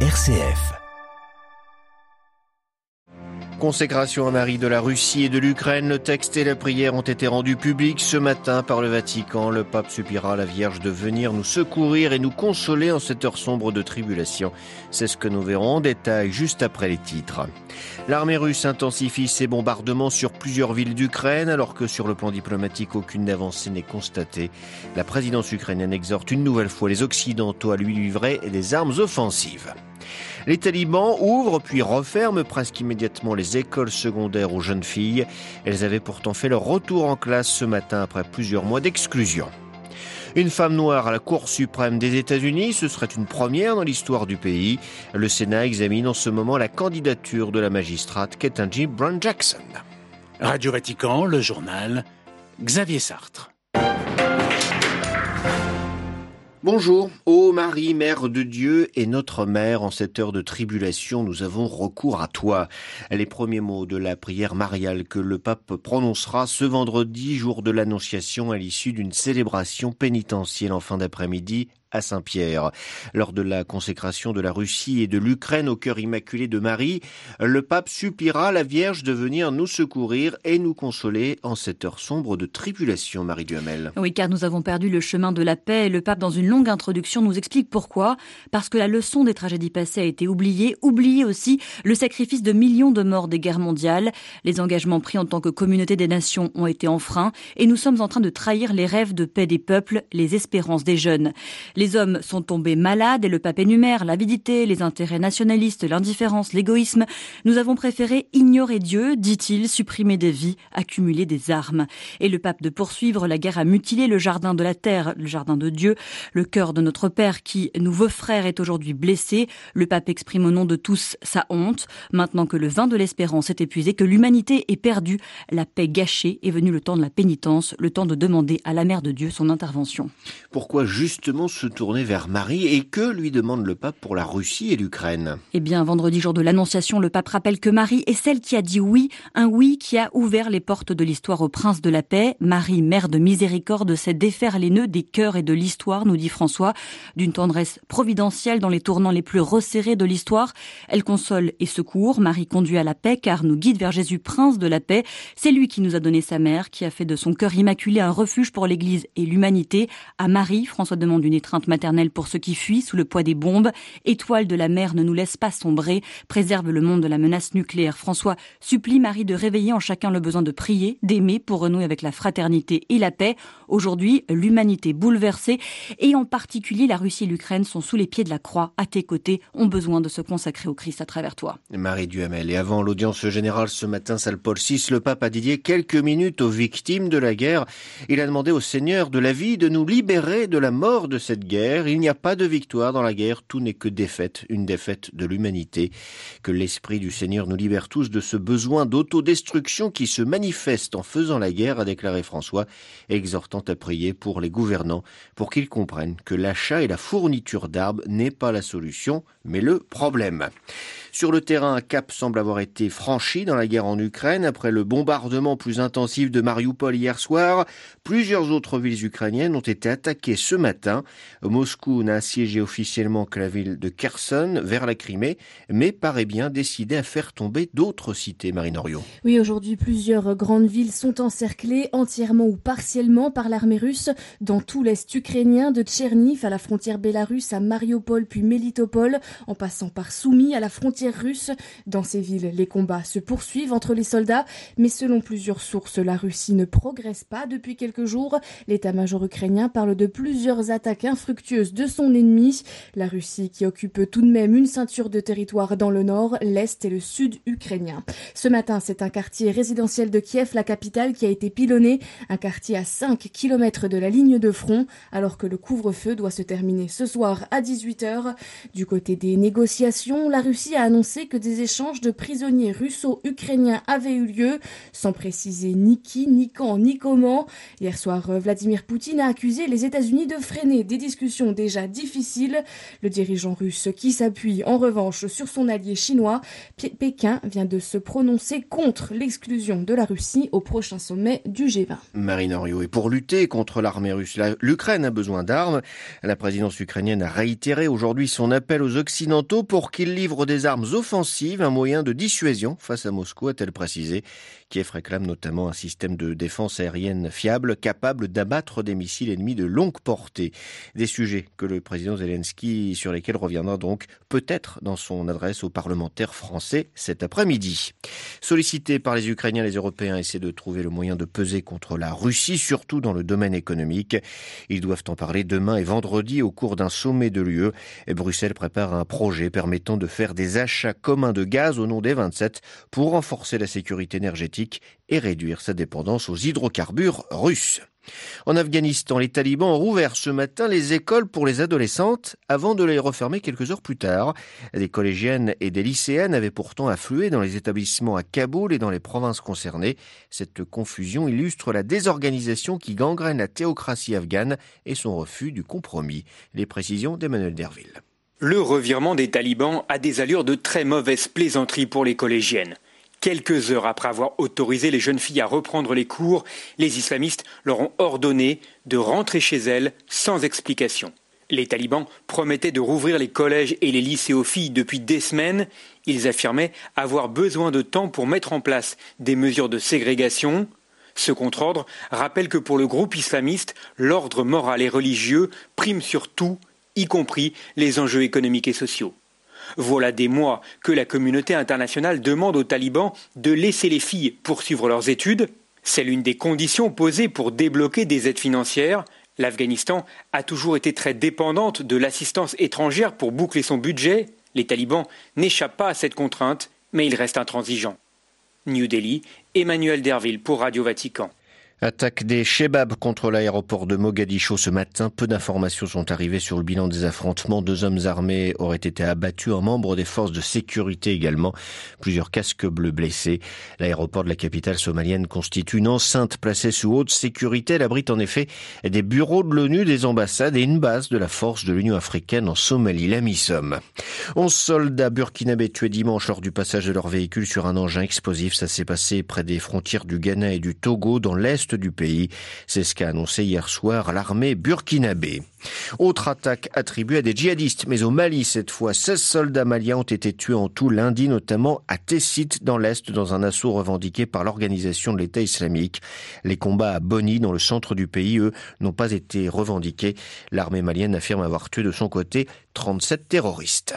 RCF. Consécration à Marie de la Russie et de l'Ukraine, le texte et la prière ont été rendus publics ce matin par le Vatican. Le pape suppliera la Vierge de venir nous secourir et nous consoler en cette heure sombre de tribulation. C'est ce que nous verrons en détail juste après les titres. L'armée russe intensifie ses bombardements sur plusieurs villes d'Ukraine alors que sur le plan diplomatique aucune avancée n'est constatée. La présidence ukrainienne exhorte une nouvelle fois les Occidentaux à lui livrer des armes offensives. Les talibans ouvrent puis referment presque immédiatement les écoles secondaires aux jeunes filles. Elles avaient pourtant fait leur retour en classe ce matin après plusieurs mois d'exclusion. Une femme noire à la Cour suprême des États-Unis, ce serait une première dans l'histoire du pays. Le Sénat examine en ce moment la candidature de la magistrate Ketanji Brown Jackson. Radio Vatican, le journal Xavier Sartre. Bonjour, ô Marie, Mère de Dieu et notre Mère, en cette heure de tribulation, nous avons recours à toi. Les premiers mots de la prière mariale que le pape prononcera ce vendredi, jour de l'Annonciation, à l'issue d'une célébration pénitentielle en fin d'après-midi à Saint-Pierre. Lors de la consécration de la Russie et de l'Ukraine au cœur immaculé de Marie, le pape suppliera la Vierge de venir nous secourir et nous consoler en cette heure sombre de tribulation, Marie Duhamel. Oui, car nous avons perdu le chemin de la paix le pape, dans une longue introduction, nous explique pourquoi. Parce que la leçon des tragédies passées a été oubliée, oubliée aussi le sacrifice de millions de morts des guerres mondiales. Les engagements pris en tant que communauté des nations ont été enfreints et nous sommes en train de trahir les rêves de paix des peuples, les espérances des jeunes. Les hommes sont tombés malades et le pape énumère l'avidité, les intérêts nationalistes, l'indifférence, l'égoïsme. Nous avons préféré ignorer Dieu, dit-il, supprimer des vies, accumuler des armes. Et le pape de poursuivre, la guerre a mutilé le jardin de la terre, le jardin de Dieu. Le cœur de notre Père qui nous veut frère est aujourd'hui blessé. Le pape exprime au nom de tous sa honte. Maintenant que le vin de l'espérance est épuisé, que l'humanité est perdue, la paix gâchée, est venu le temps de la pénitence, le temps de demander à la mère de Dieu son intervention. Pourquoi justement ce tourner vers Marie et que lui demande le pape pour la Russie et l'Ukraine Eh bien, vendredi jour de l'Annonciation, le pape rappelle que Marie est celle qui a dit oui, un oui qui a ouvert les portes de l'histoire au prince de la paix. Marie, mère de miséricorde, sait défaire les nœuds des cœurs et de l'histoire, nous dit François, d'une tendresse providentielle dans les tournants les plus resserrés de l'histoire. Elle console et secourt, Marie conduit à la paix car nous guide vers Jésus, prince de la paix. C'est lui qui nous a donné sa mère, qui a fait de son cœur immaculé un refuge pour l'Église et l'humanité. À Marie, François demande une étreinte maternelle pour ceux qui fuient sous le poids des bombes. Étoile de la mer ne nous laisse pas sombrer, préserve le monde de la menace nucléaire. François supplie Marie de réveiller en chacun le besoin de prier, d'aimer pour renouer avec la fraternité et la paix. Aujourd'hui, l'humanité bouleversée et en particulier la Russie et l'Ukraine sont sous les pieds de la croix. À tes côtés, ont besoin de se consacrer au Christ à travers toi. Marie Duhamel. Et avant l'audience générale ce matin, salle Paul VI, le pape a dédié quelques minutes aux victimes de la guerre. Il a demandé au Seigneur de la vie de nous libérer de la mort de cette. Il n'y a pas de victoire dans la guerre, tout n'est que défaite, une défaite de l'humanité. Que l'Esprit du Seigneur nous libère tous de ce besoin d'autodestruction qui se manifeste en faisant la guerre, a déclaré François, exhortant à prier pour les gouvernants, pour qu'ils comprennent que l'achat et la fourniture d'arbres n'est pas la solution, mais le problème. Sur le terrain, un cap semble avoir été franchi dans la guerre en Ukraine après le bombardement plus intensif de Mariupol hier soir. Plusieurs autres villes ukrainiennes ont été attaquées ce matin. Moscou n'a assiégé officiellement que la ville de Kherson vers la Crimée, mais paraît bien décidé à faire tomber d'autres cités, Marinorio. Oui, aujourd'hui, plusieurs grandes villes sont encerclées entièrement ou partiellement par l'armée russe dans tout l'est ukrainien, de Tcherniv à la frontière bélarusse à Mariupol puis Melitopol, en passant par Soumy à la frontière russe. Dans ces villes, les combats se poursuivent entre les soldats, mais selon plusieurs sources, la Russie ne progresse pas depuis quelques jours. L'état-major ukrainien parle de plusieurs attaques infructueuses de son ennemi. La Russie qui occupe tout de même une ceinture de territoire dans le nord, l'est et le sud ukrainien. Ce matin, c'est un quartier résidentiel de Kiev, la capitale, qui a été pilonné, un quartier à 5 km de la ligne de front, alors que le couvre-feu doit se terminer ce soir à 18h. Du côté des négociations, la Russie a annoncé que des échanges de prisonniers russo-ukrainiens avaient eu lieu, sans préciser ni qui, ni quand, ni comment. Hier soir, Vladimir Poutine a accusé les États-Unis de freiner des discussions déjà difficiles. Le dirigeant russe, qui s'appuie en revanche sur son allié chinois, Pékin vient de se prononcer contre l'exclusion de la Russie au prochain sommet du G20. Marine Henriot, et pour lutter contre l'armée russe, l'Ukraine a besoin d'armes. La présidence ukrainienne a réitéré aujourd'hui son appel aux Occidentaux pour qu'ils livrent des armes offensives, un moyen de dissuasion face à Moscou, a-t-elle précisé. Kiev réclame notamment un système de défense aérienne fiable, capable d'abattre des missiles ennemis de longue portée. Des sujets que le président Zelensky, sur lesquels reviendra donc peut-être dans son adresse aux parlementaires français cet après-midi. Sollicités par les Ukrainiens, les Européens essaient de trouver le moyen de peser contre la Russie, surtout dans le domaine économique. Ils doivent en parler demain et vendredi au cours d'un sommet de l'UE. Bruxelles prépare un projet permettant de faire des achats communs de gaz au nom des 27 pour renforcer la sécurité énergétique et réduire sa dépendance aux hydrocarbures russes. En Afghanistan, les talibans ont rouvert ce matin les écoles pour les adolescentes avant de les refermer quelques heures plus tard. Des collégiennes et des lycéennes avaient pourtant afflué dans les établissements à Kaboul et dans les provinces concernées. Cette confusion illustre la désorganisation qui gangrène la théocratie afghane et son refus du compromis. Les précisions d'Emmanuel Derville. Le revirement des talibans a des allures de très mauvaise plaisanterie pour les collégiennes. Quelques heures après avoir autorisé les jeunes filles à reprendre les cours, les islamistes leur ont ordonné de rentrer chez elles sans explication. Les talibans promettaient de rouvrir les collèges et les lycées aux filles depuis des semaines. Ils affirmaient avoir besoin de temps pour mettre en place des mesures de ségrégation. Ce contre-ordre rappelle que pour le groupe islamiste, l'ordre moral et religieux prime sur tout, y compris les enjeux économiques et sociaux. Voilà des mois que la communauté internationale demande aux talibans de laisser les filles poursuivre leurs études. C'est l'une des conditions posées pour débloquer des aides financières. L'Afghanistan a toujours été très dépendante de l'assistance étrangère pour boucler son budget. Les talibans n'échappent pas à cette contrainte, mais ils restent intransigeants. New Delhi, Emmanuel Derville pour Radio Vatican. Attaque des Shebabs contre l'aéroport de Mogadiscio ce matin. Peu d'informations sont arrivées sur le bilan des affrontements. Deux hommes armés auraient été abattus, un membre des forces de sécurité également. Plusieurs casques bleus blessés. L'aéroport de la capitale somalienne constitue une enceinte placée sous haute sécurité. Elle abrite en effet des bureaux de l'ONU, des ambassades et une base de la force de l'Union africaine en Somalie, la MISOM. Onze soldats burkinabés tués dimanche lors du passage de leur véhicule sur un engin explosif. Ça s'est passé près des frontières du Ghana et du Togo dans l'est du pays. C'est ce qu'a annoncé hier soir l'armée burkinabé. Autre attaque attribuée à des djihadistes, mais au Mali cette fois. 16 soldats maliens ont été tués en tout lundi, notamment à Tessit dans l'Est, dans un assaut revendiqué par l'organisation de l'État islamique. Les combats à Boni, dans le centre du pays, eux, n'ont pas été revendiqués. L'armée malienne affirme avoir tué de son côté 37 terroristes.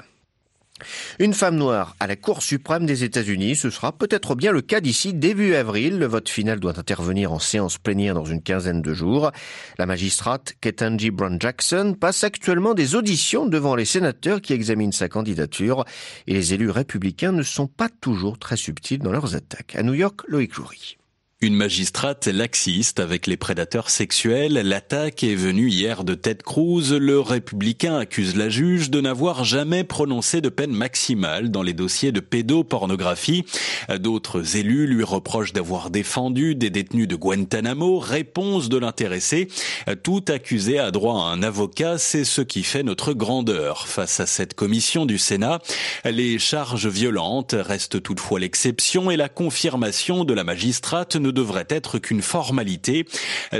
Une femme noire à la Cour suprême des États-Unis, ce sera peut-être bien le cas d'ici début avril. Le vote final doit intervenir en séance plénière dans une quinzaine de jours. La magistrate Ketanji Brown Jackson passe actuellement des auditions devant les sénateurs qui examinent sa candidature et les élus républicains ne sont pas toujours très subtils dans leurs attaques. À New York, Loïc Loury. Une magistrate laxiste avec les prédateurs sexuels, l'attaque est venue hier de Ted Cruz. Le républicain accuse la juge de n'avoir jamais prononcé de peine maximale dans les dossiers de pédopornographie. D'autres élus lui reprochent d'avoir défendu des détenus de Guantanamo. Réponse de l'intéressé. Tout accusé a droit à un avocat. C'est ce qui fait notre grandeur face à cette commission du Sénat. Les charges violentes restent toutefois l'exception et la confirmation de la magistrate ne devrait être qu'une formalité.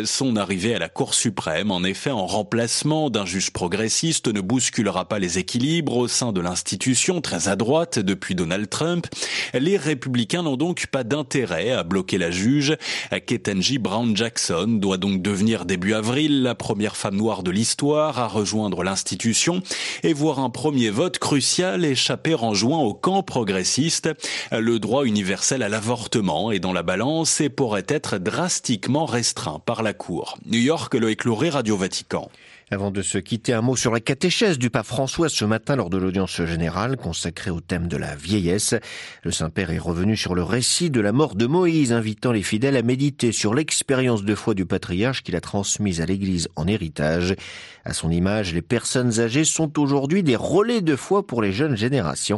Son arrivée à la Cour suprême, en effet, en remplacement d'un juge progressiste, ne bousculera pas les équilibres au sein de l'institution très à droite depuis Donald Trump. Les républicains n'ont donc pas d'intérêt à bloquer la juge. Ketanji Brown Jackson doit donc devenir début avril la première femme noire de l'histoire à rejoindre l'institution et voir un premier vote crucial échapper en juin au camp progressiste. Le droit universel à l'avortement est dans la balance et pourrait être drastiquement restreint par la Cour. New York, Loïc Louré, Radio Vatican. Avant de se quitter, un mot sur la catéchèse du pape François ce matin lors de l'audience générale consacrée au thème de la vieillesse. Le Saint-Père est revenu sur le récit de la mort de Moïse, invitant les fidèles à méditer sur l'expérience de foi du patriarche qu'il a transmise à l'Église en héritage. À son image, les personnes âgées sont aujourd'hui des relais de foi pour les jeunes générations.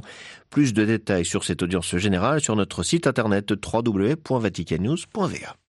Plus de détails sur cette audience générale sur notre site internet www.vaticannews.va.